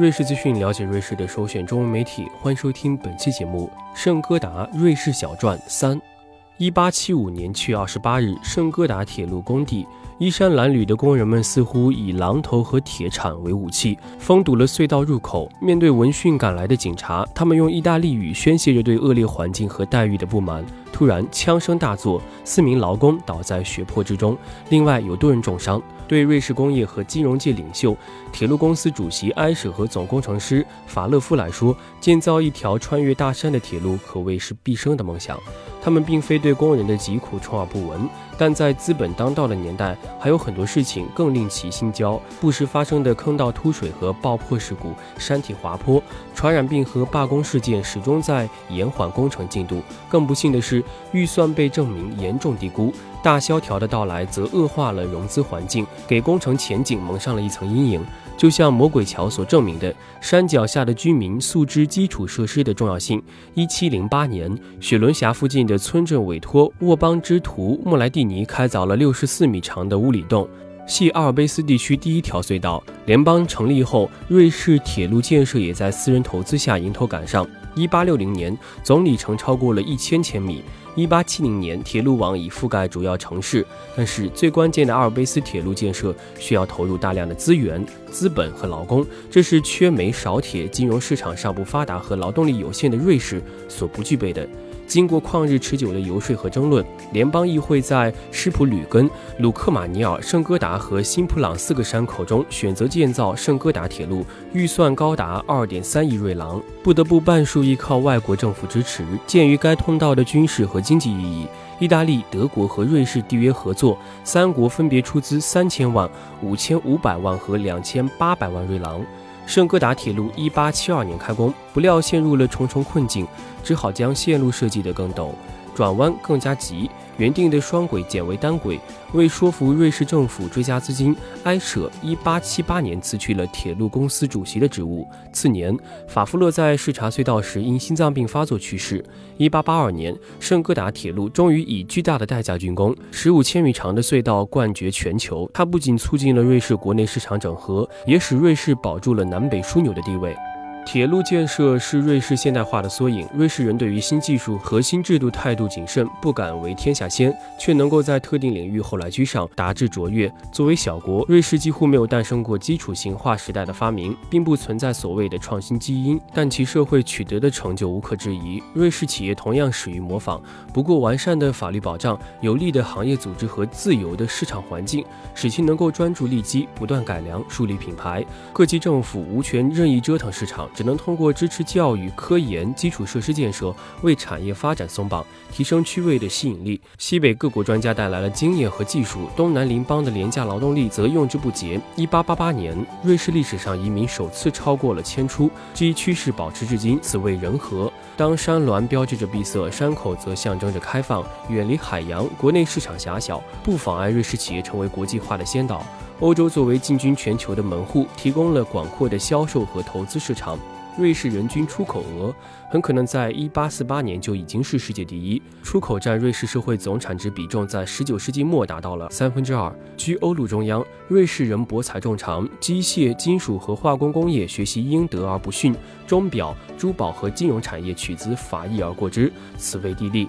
瑞士资讯，了解瑞士的首选中文媒体。欢迎收听本期节目《圣哥达瑞士小传三》。一八七五年七月二十八日，圣哥达铁路工地。衣衫褴褛的工人们似乎以榔头和铁铲为武器，封堵了隧道入口。面对闻讯赶来的警察，他们用意大利语宣泄着对恶劣环境和待遇的不满。突然，枪声大作，四名劳工倒在血泊之中，另外有多人重伤。对瑞士工业和金融界领袖、铁路公司主席埃舍和总工程师法勒夫来说，建造一条穿越大山的铁路可谓是毕生的梦想。他们并非对工人的疾苦充耳不闻，但在资本当道的年代，还有很多事情更令其心焦：不时发生的坑道突水和爆破事故、山体滑坡、传染病和罢工事件，始终在延缓工程进度。更不幸的是，预算被证明严重低估。大萧条的到来则恶化了融资环境，给工程前景蒙上了一层阴影。就像魔鬼桥所证明的，山脚下的居民素知基础设施的重要性。一七零八年，雪伦峡附近的村镇委托沃邦之徒莫莱蒂尼开凿了六十四米长的乌里洞，系阿尔卑斯地区第一条隧道。联邦成立后，瑞士铁路建设也在私人投资下迎头赶上。一八六零年，总里程超过了一千千米。一八七零年，铁路网已覆盖主要城市，但是最关键的阿尔卑斯铁路建设需要投入大量的资源、资本和劳工，这是缺煤少铁、金融市场尚不发达和劳动力有限的瑞士所不具备的。经过旷日持久的游说和争论，联邦议会在施普吕根、鲁克马尼尔、圣戈达和新普朗四个山口中选择建造圣戈达铁路，预算高达二点三亿瑞郎，不得不半数依靠外国政府支持。鉴于该通道的军事和经济意义，意大利、德国和瑞士缔约合作，三国分别出资三千万、五千五百万和两千八百万瑞郎。圣哥达铁路一八七二年开工，不料陷入了重重困境，只好将线路设计得更陡。转弯更加急，原定的双轨减为单轨。为说服瑞士政府追加资金，埃舍1878年辞去了铁路公司主席的职务。次年，法夫勒在视察隧道时因心脏病发作去世。1882年，圣戈达铁路终于以巨大的代价竣工，15千米长的隧道冠绝全球。它不仅促进了瑞士国内市场整合，也使瑞士保住了南北枢纽的地位。铁路建设是瑞士现代化的缩影。瑞士人对于新技术和新制度态度谨慎，不敢为天下先，却能够在特定领域后来居上，达至卓越。作为小国，瑞士几乎没有诞生过基础型划时代的发明，并不存在所谓的创新基因，但其社会取得的成就无可置疑。瑞士企业同样始于模仿，不过完善的法律保障、有力的行业组织和自由的市场环境，使其能够专注利基，不断改良，树立品牌。各级政府无权任意折腾市场。只能通过支持教育、科研、基础设施建设，为产业发展松绑，提升区位的吸引力。西北各国专家带来了经验和技术，东南邻邦的廉价劳动力则用之不竭。一八八八年，瑞士历史上移民首次超过了迁出，这一趋势保持至今，此谓人和。当山峦标志着闭塞，山口则象征着开放。远离海洋，国内市场狭小，不妨碍瑞士企业成为国际化的先导。欧洲作为进军全球的门户，提供了广阔的销售和投资市场。瑞士人均出口额很可能在一八四八年就已经是世界第一，出口占瑞士社会总产值比重在十九世纪末达到了三分之二。居欧陆中央，瑞士人博采众长，机械、金属和化工工业学习英德而不逊，钟表、珠宝和金融产业取自法意而过之，此为地利。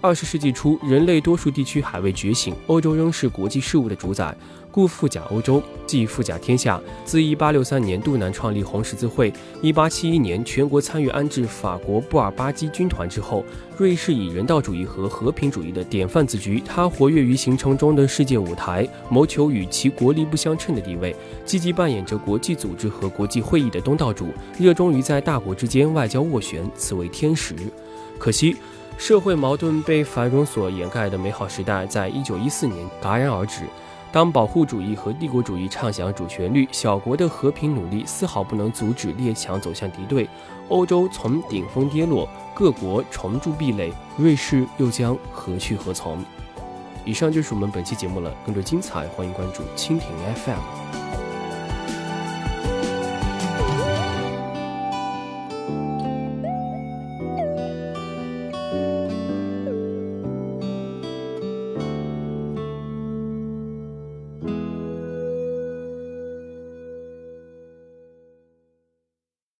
二十世纪初，人类多数地区还未觉醒，欧洲仍是国际事务的主宰。故富甲欧洲，即富甲天下。自一八六三年杜南创立红十字会一八七一年全国参与安置法国布尔巴基军团之后，瑞士以人道主义和和平主义的典范自居。他活跃于形成中的世界舞台，谋求与其国力不相称的地位，积极扮演着国际组织和国际会议的东道主，热衷于在大国之间外交斡旋，此为天时。可惜。社会矛盾被繁荣所掩盖的美好时代，在一九一四年戛然而止。当保护主义和帝国主义唱响主旋律，小国的和平努力丝毫不能阻止列强走向敌对。欧洲从顶峰跌落，各国重筑壁垒，瑞士又将何去何从？以上就是我们本期节目了。更多精彩，欢迎关注蜻蜓 FM。